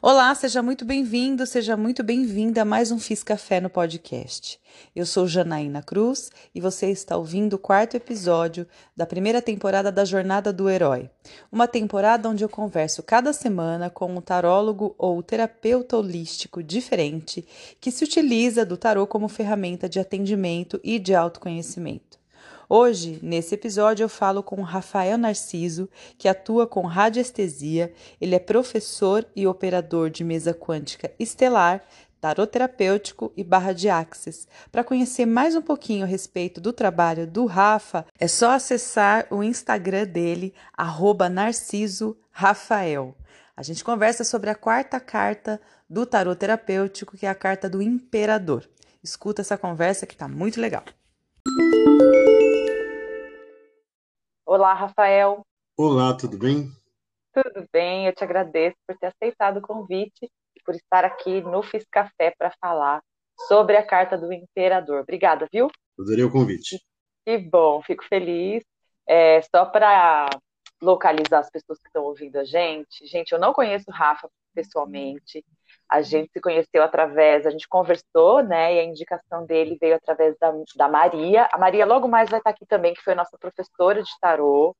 Olá, seja muito bem-vindo, seja muito bem-vinda a mais um Fiz Café no podcast. Eu sou Janaína Cruz e você está ouvindo o quarto episódio da primeira temporada da Jornada do Herói. Uma temporada onde eu converso cada semana com um tarólogo ou terapeuta holístico diferente que se utiliza do tarô como ferramenta de atendimento e de autoconhecimento. Hoje, nesse episódio, eu falo com Rafael Narciso, que atua com radiestesia. Ele é professor e operador de mesa quântica estelar, tarot terapêutico e barra de axis. Para conhecer mais um pouquinho a respeito do trabalho do Rafa, é só acessar o Instagram dele, @narciso_rafael. A gente conversa sobre a quarta carta do tarot terapêutico, que é a carta do Imperador. Escuta essa conversa que tá muito legal. Olá, Rafael. Olá, tudo bem? Tudo bem, eu te agradeço por ter aceitado o convite e por estar aqui no Fiz Café para falar sobre a carta do Imperador. Obrigada, viu? Adorei o convite. Que bom, fico feliz. É, só para localizar as pessoas que estão ouvindo a gente, gente, eu não conheço o Rafa pessoalmente, a gente se conheceu através, a gente conversou, né? E a indicação dele veio através da, da Maria. A Maria logo mais vai estar aqui também, que foi nossa professora de tarô.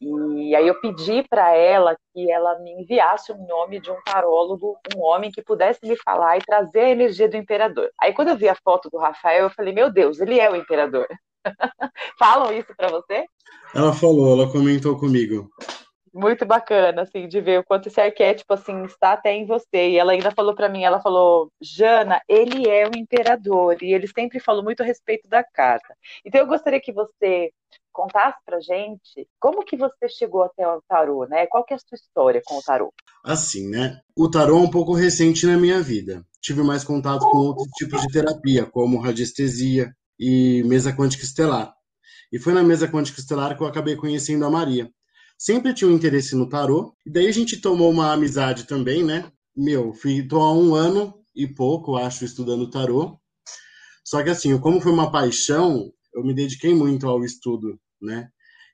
E aí eu pedi para ela que ela me enviasse o nome de um tarólogo, um homem que pudesse me falar e trazer a energia do imperador. Aí quando eu vi a foto do Rafael, eu falei: "Meu Deus, ele é o imperador". Falam isso para você? Ela falou, ela comentou comigo muito bacana, assim, de ver o quanto esse arquétipo, assim, está até em você. E ela ainda falou para mim, ela falou, Jana, ele é o imperador, e ele sempre falou muito a respeito da carta. Então eu gostaria que você contasse pra gente como que você chegou até o tarô, né? Qual que é a sua história com o tarô? Assim, né? O tarô é um pouco recente na minha vida. Tive mais contato com outros tipos de terapia, como radiestesia e mesa quântica estelar. E foi na mesa quântica estelar que eu acabei conhecendo a Maria sempre tinha um interesse no tarô. E daí a gente tomou uma amizade também, né? Meu, fui, tô há um ano e pouco, acho, estudando tarô. Só que assim, como foi uma paixão, eu me dediquei muito ao estudo, né?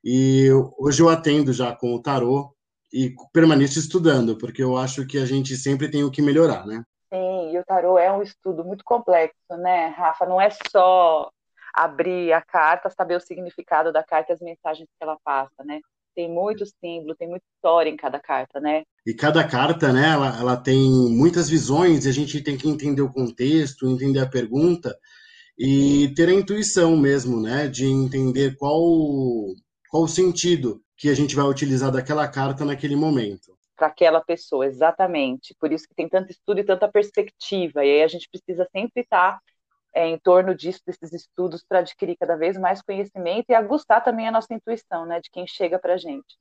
E hoje eu atendo já com o tarô e permaneço estudando, porque eu acho que a gente sempre tem o que melhorar, né? Sim, e o tarô é um estudo muito complexo, né, Rafa? Não é só abrir a carta, saber o significado da carta e as mensagens que ela passa, né? Tem muito símbolo, tem muita história em cada carta, né? E cada carta, né, ela, ela tem muitas visões e a gente tem que entender o contexto, entender a pergunta e ter a intuição mesmo, né, de entender qual, qual o sentido que a gente vai utilizar daquela carta naquele momento. Para aquela pessoa, exatamente. Por isso que tem tanto estudo e tanta perspectiva. E aí a gente precisa sempre estar é, em torno disso, desses estudos, para adquirir cada vez mais conhecimento e aguçar também a nossa intuição, né, de quem chega para a gente.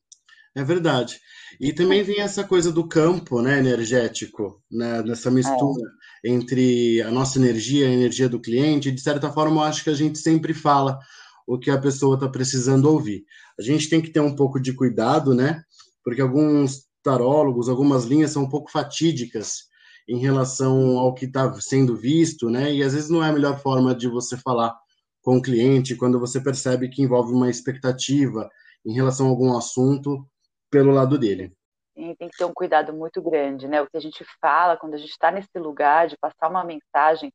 É verdade. E também tem essa coisa do campo né, energético, né, nessa mistura é. entre a nossa energia e a energia do cliente. De certa forma, eu acho que a gente sempre fala o que a pessoa está precisando ouvir. A gente tem que ter um pouco de cuidado, né? Porque alguns tarólogos, algumas linhas são um pouco fatídicas em relação ao que está sendo visto, né? E às vezes não é a melhor forma de você falar com o cliente quando você percebe que envolve uma expectativa em relação a algum assunto pelo lado dele. Tem que ter um cuidado muito grande, né? O que a gente fala quando a gente está nesse lugar de passar uma mensagem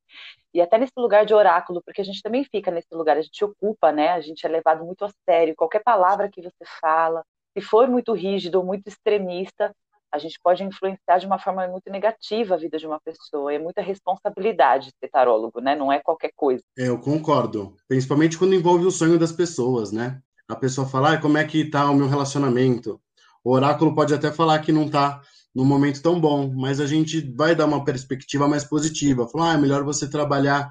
e até nesse lugar de oráculo, porque a gente também fica nesse lugar, a gente ocupa, né? A gente é levado muito a sério. Qualquer palavra que você fala, se for muito rígido ou muito extremista, a gente pode influenciar de uma forma muito negativa a vida de uma pessoa. É muita responsabilidade ser tarólogo, né? Não é qualquer coisa. É, eu concordo. Principalmente quando envolve o sonho das pessoas, né? A pessoa fala, ah, como é que tá o meu relacionamento? O oráculo pode até falar que não tá num momento tão bom, mas a gente vai dar uma perspectiva mais positiva. Falar, ah, é melhor você trabalhar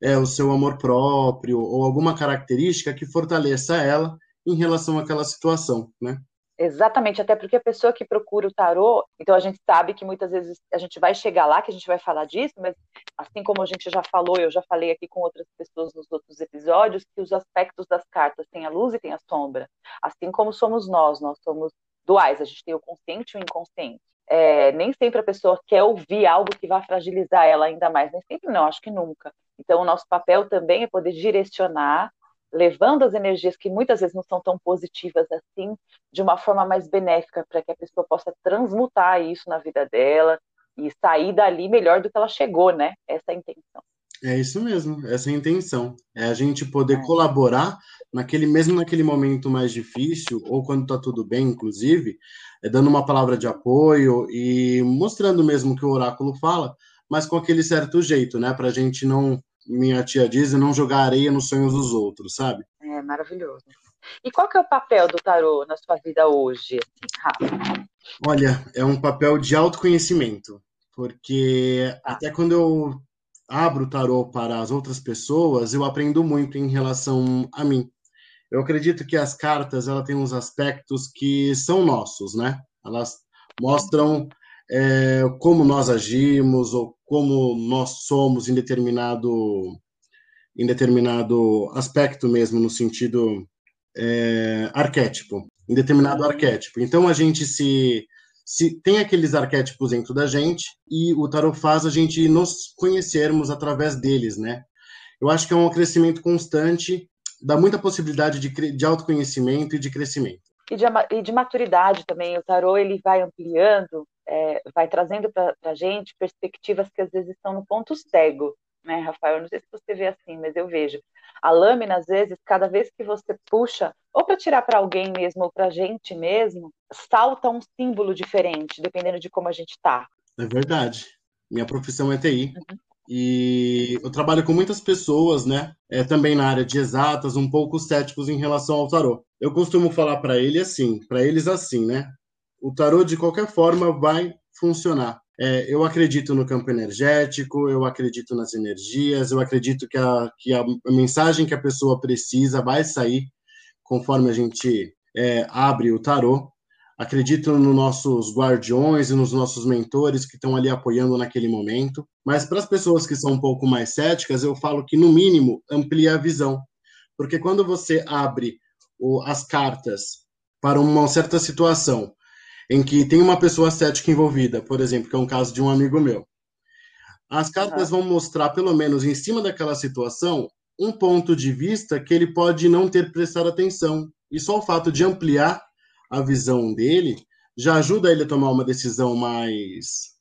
é, o seu amor próprio ou alguma característica que fortaleça ela em relação àquela situação, né? Exatamente, até porque a pessoa que procura o tarô, então a gente sabe que muitas vezes a gente vai chegar lá, que a gente vai falar disso, mas assim como a gente já falou, eu já falei aqui com outras pessoas nos outros episódios, que os aspectos das cartas têm a luz e tem a sombra. Assim como somos nós, nós somos duais, a gente tem o consciente e o inconsciente. É, nem sempre a pessoa quer ouvir algo que vai fragilizar ela ainda mais, nem sempre não, acho que nunca. Então, o nosso papel também é poder direcionar levando as energias que muitas vezes não são tão positivas assim, de uma forma mais benéfica, para que a pessoa possa transmutar isso na vida dela e sair dali melhor do que ela chegou, né? Essa é a intenção. É isso mesmo, essa é a intenção. É a gente poder é. colaborar naquele mesmo naquele momento mais difícil, ou quando está tudo bem, inclusive, é dando uma palavra de apoio e mostrando mesmo o que o oráculo fala, mas com aquele certo jeito, né? Para a gente não, minha tia diz, não jogar areia nos sonhos dos outros, sabe? É maravilhoso. E qual que é o papel do tarô na sua vida hoje, Rafa? Olha, é um papel de autoconhecimento, porque ah. até quando eu abro o tarô para as outras pessoas, eu aprendo muito em relação a mim. Eu acredito que as cartas ela tem uns aspectos que são nossos, né? Elas mostram é, como nós agimos ou como nós somos em determinado em determinado aspecto mesmo no sentido é, arquétipo, em determinado arquétipo. Então a gente se se tem aqueles arquétipos dentro da gente e o tarot faz a gente nos conhecermos através deles, né? Eu acho que é um crescimento constante, dá muita possibilidade de, de autoconhecimento e de crescimento. E de, e de maturidade também. O tarot ele vai ampliando, é, vai trazendo para a gente perspectivas que às vezes estão no ponto cego, né, Rafael? Eu não sei se você vê assim, mas eu vejo. A lâmina, às vezes, cada vez que você puxa, ou para tirar para alguém mesmo, ou para a gente mesmo, salta um símbolo diferente, dependendo de como a gente está. É verdade. Minha profissão é TI. Uhum. E eu trabalho com muitas pessoas, né? É, também na área de exatas, um pouco céticos em relação ao tarô. Eu costumo falar para ele assim, para eles assim, né? O tarô de qualquer forma vai funcionar. É, eu acredito no campo energético, eu acredito nas energias, eu acredito que, a, que a, mensagem que a pessoa precisa vai sair conforme a gente é, abre o tarô. Acredito nos nossos guardiões e nos nossos mentores que estão ali apoiando naquele momento. Mas para as pessoas que são um pouco mais céticas, eu falo que, no mínimo, amplia a visão. Porque quando você abre o, as cartas para uma certa situação em que tem uma pessoa cética envolvida, por exemplo, que é um caso de um amigo meu. As cartas uhum. vão mostrar, pelo menos em cima daquela situação, um ponto de vista que ele pode não ter prestado atenção. E só o fato de ampliar a visão dele já ajuda ele a tomar uma decisão mais,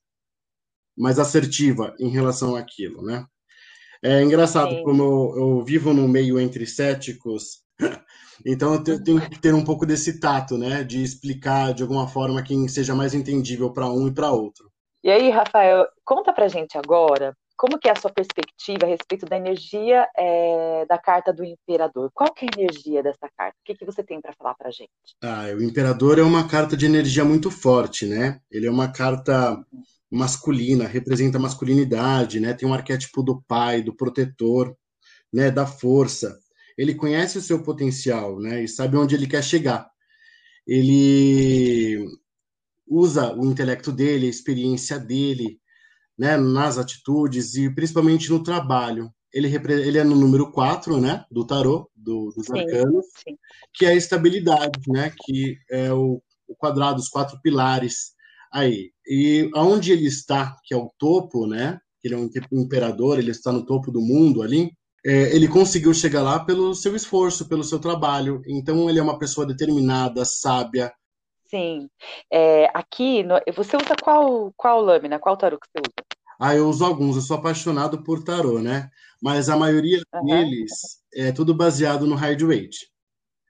mais assertiva em relação àquilo, né? É engraçado Sim. como eu, eu vivo no meio entre céticos então eu tenho que ter um pouco desse tato, né, de explicar de alguma forma quem seja mais entendível para um e para outro. E aí, Rafael, conta pra gente agora como que é a sua perspectiva a respeito da energia é, da carta do imperador? Qual que é a energia dessa carta? O que, que você tem para falar para gente? Ah, o imperador é uma carta de energia muito forte, né? Ele é uma carta masculina, representa a masculinidade, né? Tem um arquétipo do pai, do protetor, né? Da força ele conhece o seu potencial, né? E sabe onde ele quer chegar. Ele usa o intelecto dele, a experiência dele, né, nas atitudes e principalmente no trabalho. Ele, ele é no número 4, né, do tarô, do, dos sim, arcanos, sim. que é a estabilidade, né, que é o, o quadrado, os quatro pilares aí. E aonde ele está, que é o topo, né, ele é um imperador, ele está no topo do mundo ali, é, ele conseguiu chegar lá pelo seu esforço, pelo seu trabalho. Então, ele é uma pessoa determinada, sábia. Sim. É, aqui, no, você usa qual, qual lâmina? Qual tarô que você usa? Ah, eu uso alguns. Eu sou apaixonado por tarô, né? Mas a maioria uhum. deles é tudo baseado no Waite.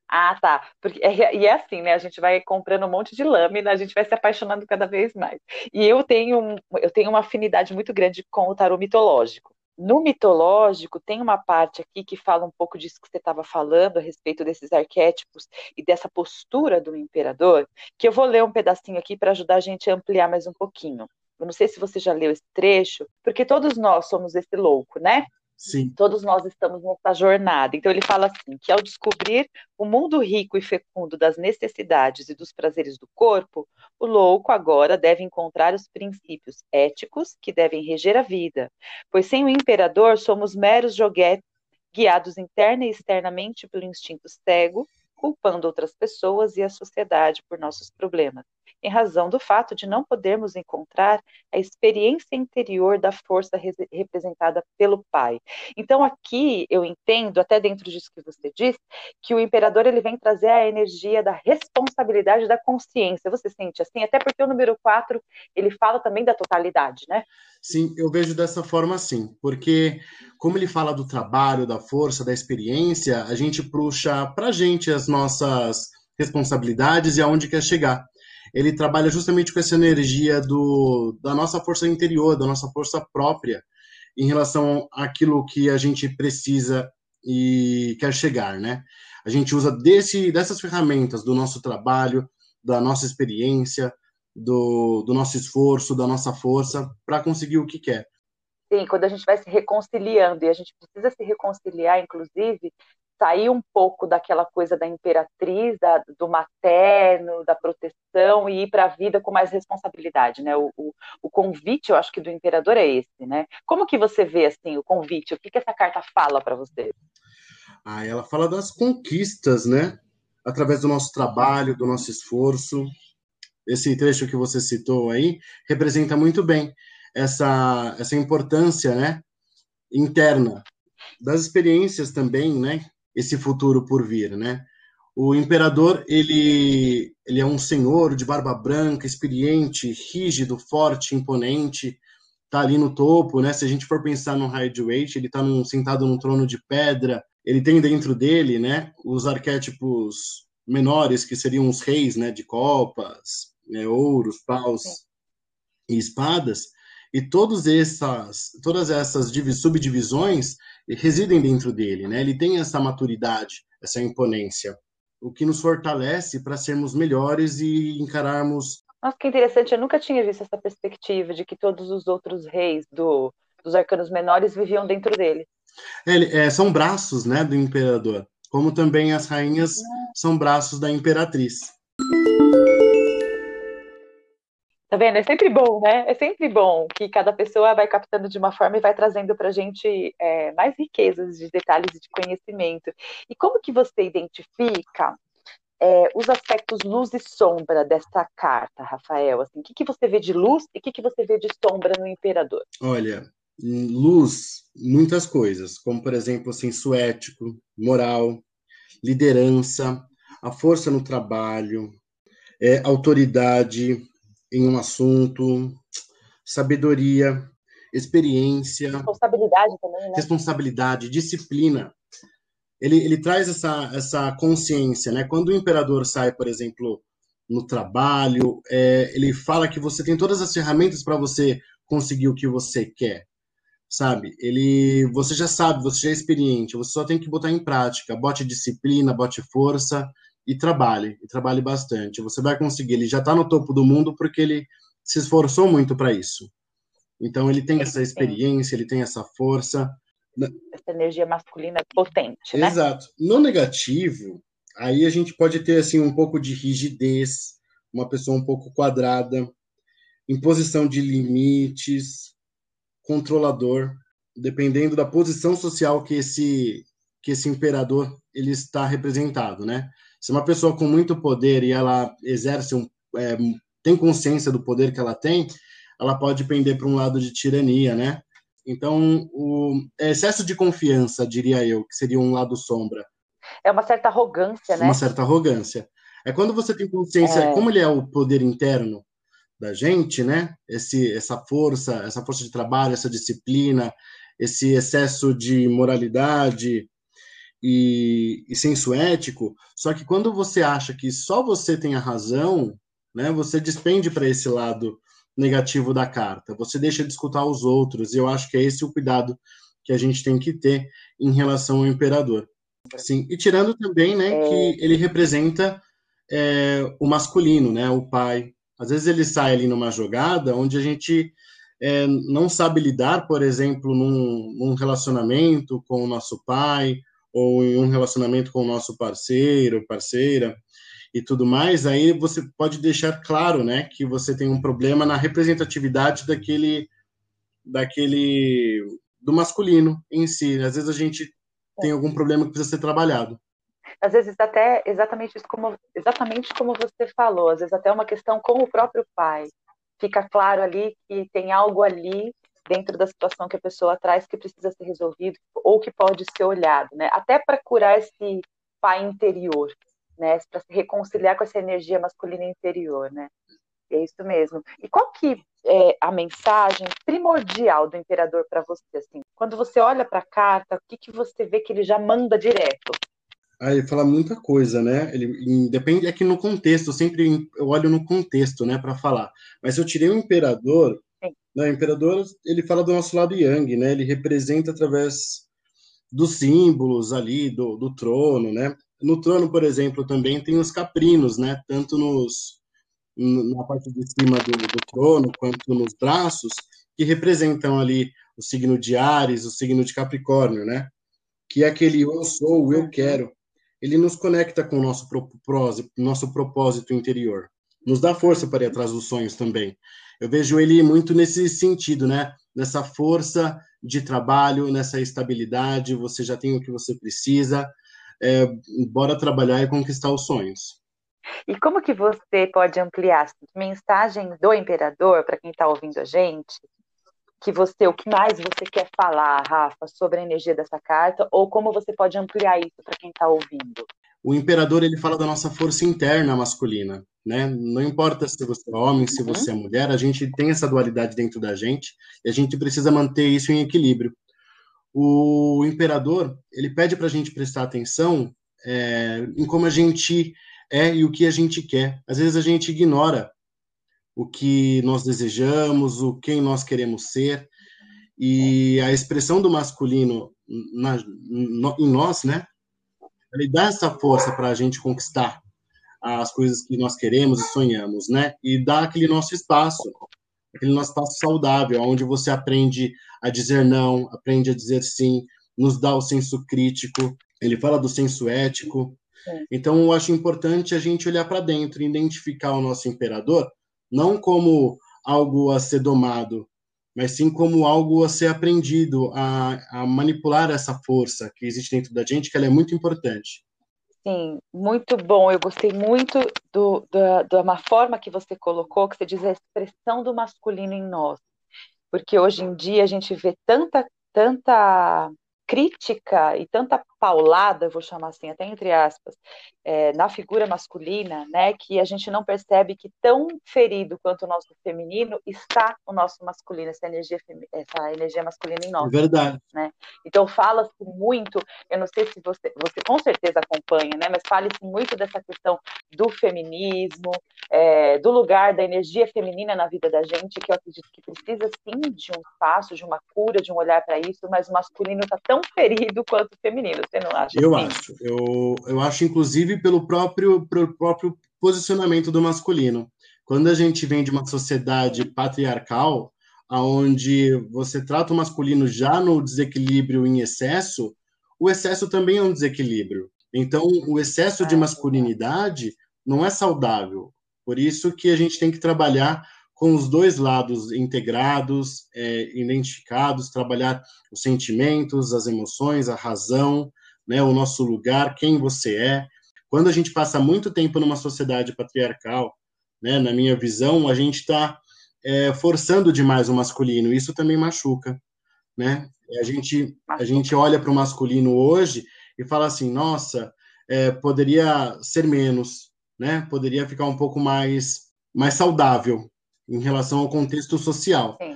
Ah, tá. Porque, é, e é assim, né? A gente vai comprando um monte de lâmina, a gente vai se apaixonando cada vez mais. E eu tenho, eu tenho uma afinidade muito grande com o tarô mitológico. No mitológico, tem uma parte aqui que fala um pouco disso que você estava falando, a respeito desses arquétipos e dessa postura do imperador, que eu vou ler um pedacinho aqui para ajudar a gente a ampliar mais um pouquinho. Eu não sei se você já leu esse trecho, porque todos nós somos esse louco, né? Sim. Todos nós estamos nessa jornada. Então ele fala assim, que ao descobrir o mundo rico e fecundo das necessidades e dos prazeres do corpo, o louco agora deve encontrar os princípios éticos que devem reger a vida, pois sem o imperador somos meros joguetes guiados interna e externamente pelo instinto cego, culpando outras pessoas e a sociedade por nossos problemas. Em razão do fato de não podermos encontrar a experiência interior da força re representada pelo pai. Então aqui eu entendo, até dentro disso que você disse, que o imperador ele vem trazer a energia da responsabilidade da consciência. Você sente assim? Até porque o número 4, ele fala também da totalidade, né? Sim, eu vejo dessa forma sim, porque como ele fala do trabalho, da força, da experiência, a gente puxa para a gente as nossas responsabilidades e aonde quer chegar. Ele trabalha justamente com essa energia do, da nossa força interior, da nossa força própria, em relação àquilo que a gente precisa e quer chegar, né? A gente usa desse, dessas ferramentas do nosso trabalho, da nossa experiência, do, do nosso esforço, da nossa força, para conseguir o que quer. Sim, quando a gente vai se reconciliando, e a gente precisa se reconciliar, inclusive, sair um pouco daquela coisa da imperatriz, da, do materno, da proteção e ir para a vida com mais responsabilidade, né? O, o, o, convite, eu acho que do imperador é esse, né? Como que você vê assim o convite? O que que essa carta fala para você? Ah, ela fala das conquistas, né? Através do nosso trabalho, do nosso esforço. Esse trecho que você citou aí representa muito bem essa essa importância, né? Interna das experiências também, né? Esse futuro por vir, né? O imperador, ele, ele é um senhor de barba branca, experiente, rígido, forte, imponente, tá ali no topo, né? Se a gente for pensar no Hideaway, ele tá num, sentado num trono de pedra, ele tem dentro dele, né, os arquétipos menores, que seriam os reis, né, de copas, né, ouros, paus e espadas, e todos essas, todas essas subdivisões residem dentro dele, né? Ele tem essa maturidade, essa imponência, o que nos fortalece para sermos melhores e encararmos. Nossa, que interessante! Eu nunca tinha visto essa perspectiva de que todos os outros reis do, dos arcanos menores viviam dentro dele. É, é, são braços, né, do imperador, como também as rainhas são braços da imperatriz. Tá vendo? É sempre bom, né? É sempre bom que cada pessoa vai captando de uma forma e vai trazendo para a gente é, mais riquezas de detalhes e de conhecimento. E como que você identifica é, os aspectos luz e sombra dessa carta, Rafael? Assim, o que, que você vê de luz e o que, que você vê de sombra no imperador? Olha, luz, muitas coisas, como por exemplo, senso ético, moral, liderança, a força no trabalho, é, autoridade, em um assunto, sabedoria, experiência, responsabilidade também, né? responsabilidade, disciplina. Ele, ele traz essa, essa consciência, né? Quando o imperador sai, por exemplo, no trabalho, é, ele fala que você tem todas as ferramentas para você conseguir o que você quer, sabe? Ele, você já sabe, você já é experiente, você só tem que botar em prática, bote disciplina, bote força e trabalhe, e trabalhe bastante. Você vai conseguir. Ele já está no topo do mundo porque ele se esforçou muito para isso. Então ele tem essa experiência, ele tem essa força. Essa energia masculina potente, né? Exato. No negativo, aí a gente pode ter assim um pouco de rigidez, uma pessoa um pouco quadrada, imposição de limites, controlador, dependendo da posição social que esse que esse imperador ele está representado, né? Se uma pessoa com muito poder e ela exerce um, é, tem consciência do poder que ela tem, ela pode pender para um lado de tirania, né? Então, o excesso de confiança, diria eu, que seria um lado sombra. É uma certa arrogância, né? Uma certa arrogância. É quando você tem consciência, é... como ele é o poder interno da gente, né? Esse, essa força, essa força de trabalho, essa disciplina, esse excesso de moralidade, e, e senso ético, só que quando você acha que só você tem a razão, né, você despende para esse lado negativo da carta, você deixa de escutar os outros, e eu acho que é esse o cuidado que a gente tem que ter em relação ao imperador. Sim, e tirando também né, é... que ele representa é, o masculino, né, o pai. Às vezes ele sai ali numa jogada onde a gente é, não sabe lidar, por exemplo, num, num relacionamento com o nosso pai, ou em um relacionamento com o nosso parceiro, parceira e tudo mais, aí você pode deixar claro, né, que você tem um problema na representatividade daquele daquele do masculino em si. Às vezes a gente tem algum problema que precisa ser trabalhado. às vezes até exatamente isso como exatamente como você falou, às vezes até uma questão com o próprio pai. Fica claro ali que tem algo ali dentro da situação que a pessoa traz que precisa ser resolvido ou que pode ser olhado, né? Até para curar esse pai interior, né? Para se reconciliar com essa energia masculina interior, né? É isso mesmo. E qual que é a mensagem primordial do imperador para você? Assim, quando você olha para a carta, o que, que você vê que ele já manda direto? Ah, ele fala muita coisa, né? Ele depende é que no contexto, sempre eu olho no contexto, né, para falar. Mas eu tirei o imperador, o imperador, ele fala do nosso lado yang, né? Ele representa através dos símbolos ali do, do trono, né? No trono, por exemplo, também tem os caprinos, né? Tanto nos na parte de cima do, do trono, quanto nos braços, que representam ali o signo de Ares, o signo de Capricórnio, né? Que é aquele eu sou, eu quero. Ele nos conecta com o nosso nosso propósito interior. Nos dá força para ir atrás dos sonhos também. Eu vejo ele muito nesse sentido, né? Nessa força de trabalho, nessa estabilidade. Você já tem o que você precisa. É, bora trabalhar e conquistar os sonhos. E como que você pode ampliar a mensagem do imperador para quem está ouvindo a gente? Que você, o que mais você quer falar, Rafa, sobre a energia dessa carta, ou como você pode ampliar isso para quem está ouvindo? O imperador ele fala da nossa força interna masculina, né? Não importa se você é homem, se uhum. você é mulher, a gente tem essa dualidade dentro da gente e a gente precisa manter isso em equilíbrio. O imperador ele pede para a gente prestar atenção é, em como a gente é e o que a gente quer. Às vezes a gente ignora o que nós desejamos, o quem nós queremos ser, e a expressão do masculino na, no, em nós, né? Ele dá essa força para a gente conquistar as coisas que nós queremos e sonhamos, né? E dá aquele nosso espaço, aquele nosso espaço saudável, onde você aprende a dizer não, aprende a dizer sim, nos dá o senso crítico. Ele fala do senso ético, então, eu acho importante a gente olhar para dentro e identificar o nosso imperador não como algo a ser domado, mas sim como algo a ser aprendido, a, a manipular essa força que existe dentro da gente, que ela é muito importante. Sim, muito bom. Eu gostei muito do, da, da uma forma que você colocou, que você diz a expressão do masculino em nós. Porque hoje em dia a gente vê tanta, tanta crítica e tanta paulada, vou chamar assim, até entre aspas, é, na figura masculina, né, que a gente não percebe que tão ferido quanto o nosso feminino está o nosso masculino, essa energia, essa energia masculina em nós. É verdade. Né? Então fala-se muito, eu não sei se você, você com certeza acompanha, né, mas fala-se muito dessa questão do feminismo, é, do lugar da energia feminina na vida da gente, que eu acredito que precisa sim de um espaço, de uma cura, de um olhar para isso, mas o masculino está tão ferido quanto o feminino, você não acha? Eu assim? acho, eu, eu acho inclusive pelo próprio, pelo próprio posicionamento do masculino. Quando a gente vem de uma sociedade patriarcal, onde você trata o masculino já no desequilíbrio em excesso, o excesso também é um desequilíbrio. Então, o excesso de masculinidade não é saudável. Por isso que a gente tem que trabalhar com os dois lados integrados, é, identificados, trabalhar os sentimentos, as emoções, a razão, né, o nosso lugar, quem você é, quando a gente passa muito tempo numa sociedade patriarcal, né, na minha visão, a gente está é, forçando demais o masculino. Isso também machuca, né? A gente a gente olha para o masculino hoje e fala assim, nossa, é, poderia ser menos, né? Poderia ficar um pouco mais mais saudável em relação ao contexto social. Sim.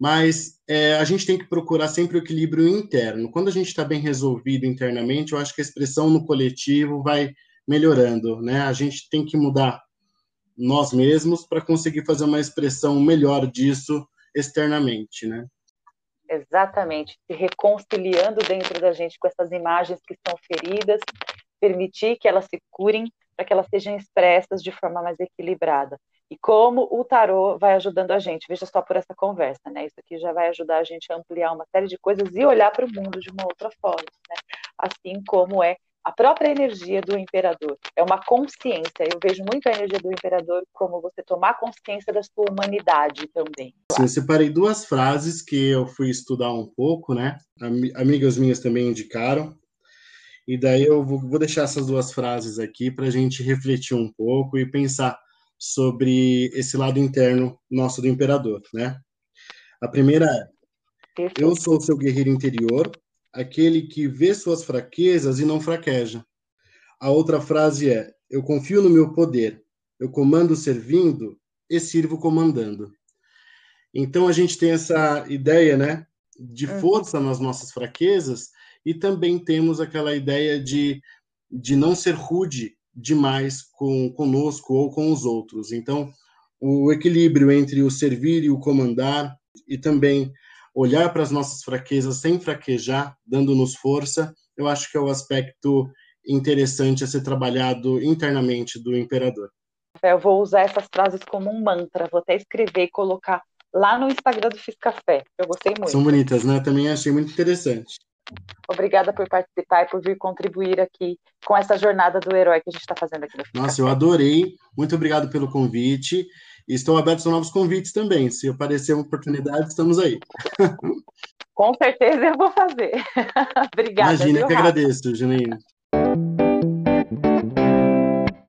Mas é, a gente tem que procurar sempre o equilíbrio interno. Quando a gente está bem resolvido internamente, eu acho que a expressão no coletivo vai melhorando, né? A gente tem que mudar nós mesmos para conseguir fazer uma expressão melhor disso externamente, né? Exatamente, se reconciliando dentro da gente com essas imagens que estão feridas, permitir que elas se curem para que elas sejam expressas de forma mais equilibrada. E como o tarô vai ajudando a gente, veja só por essa conversa, né? Isso aqui já vai ajudar a gente a ampliar uma série de coisas e olhar para o mundo de uma outra forma, né? Assim como é a própria energia do imperador. É uma consciência. Eu vejo muito a energia do imperador como você tomar consciência da sua humanidade também. Sim, eu separei duas frases que eu fui estudar um pouco, né? Amigas minhas também indicaram. E daí eu vou deixar essas duas frases aqui para a gente refletir um pouco e pensar sobre esse lado interno nosso do imperador, né? A primeira é: Eu sou seu guerreiro interior, aquele que vê suas fraquezas e não fraqueja. A outra frase é: Eu confio no meu poder, eu comando servindo e sirvo comandando. Então a gente tem essa ideia, né, de uhum. força nas nossas fraquezas e também temos aquela ideia de, de não ser rude demais com conosco ou com os outros. Então, o equilíbrio entre o servir e o comandar e também olhar para as nossas fraquezas sem fraquejar, dando-nos força, eu acho que é o aspecto interessante a ser trabalhado internamente do imperador. Eu vou usar essas frases como um mantra, vou até escrever e colocar lá no Instagram do Fiz Café. Eu gostei muito. São bonitas, né? Também achei muito interessante. Obrigada por participar e por vir contribuir aqui com essa jornada do herói que a gente está fazendo aqui no Nossa, eu adorei. Muito obrigado pelo convite. E estou aberto a novos convites também. Se aparecer uma oportunidade, estamos aí. Com certeza eu vou fazer. Obrigada. Imagina, que agradeço, Janine.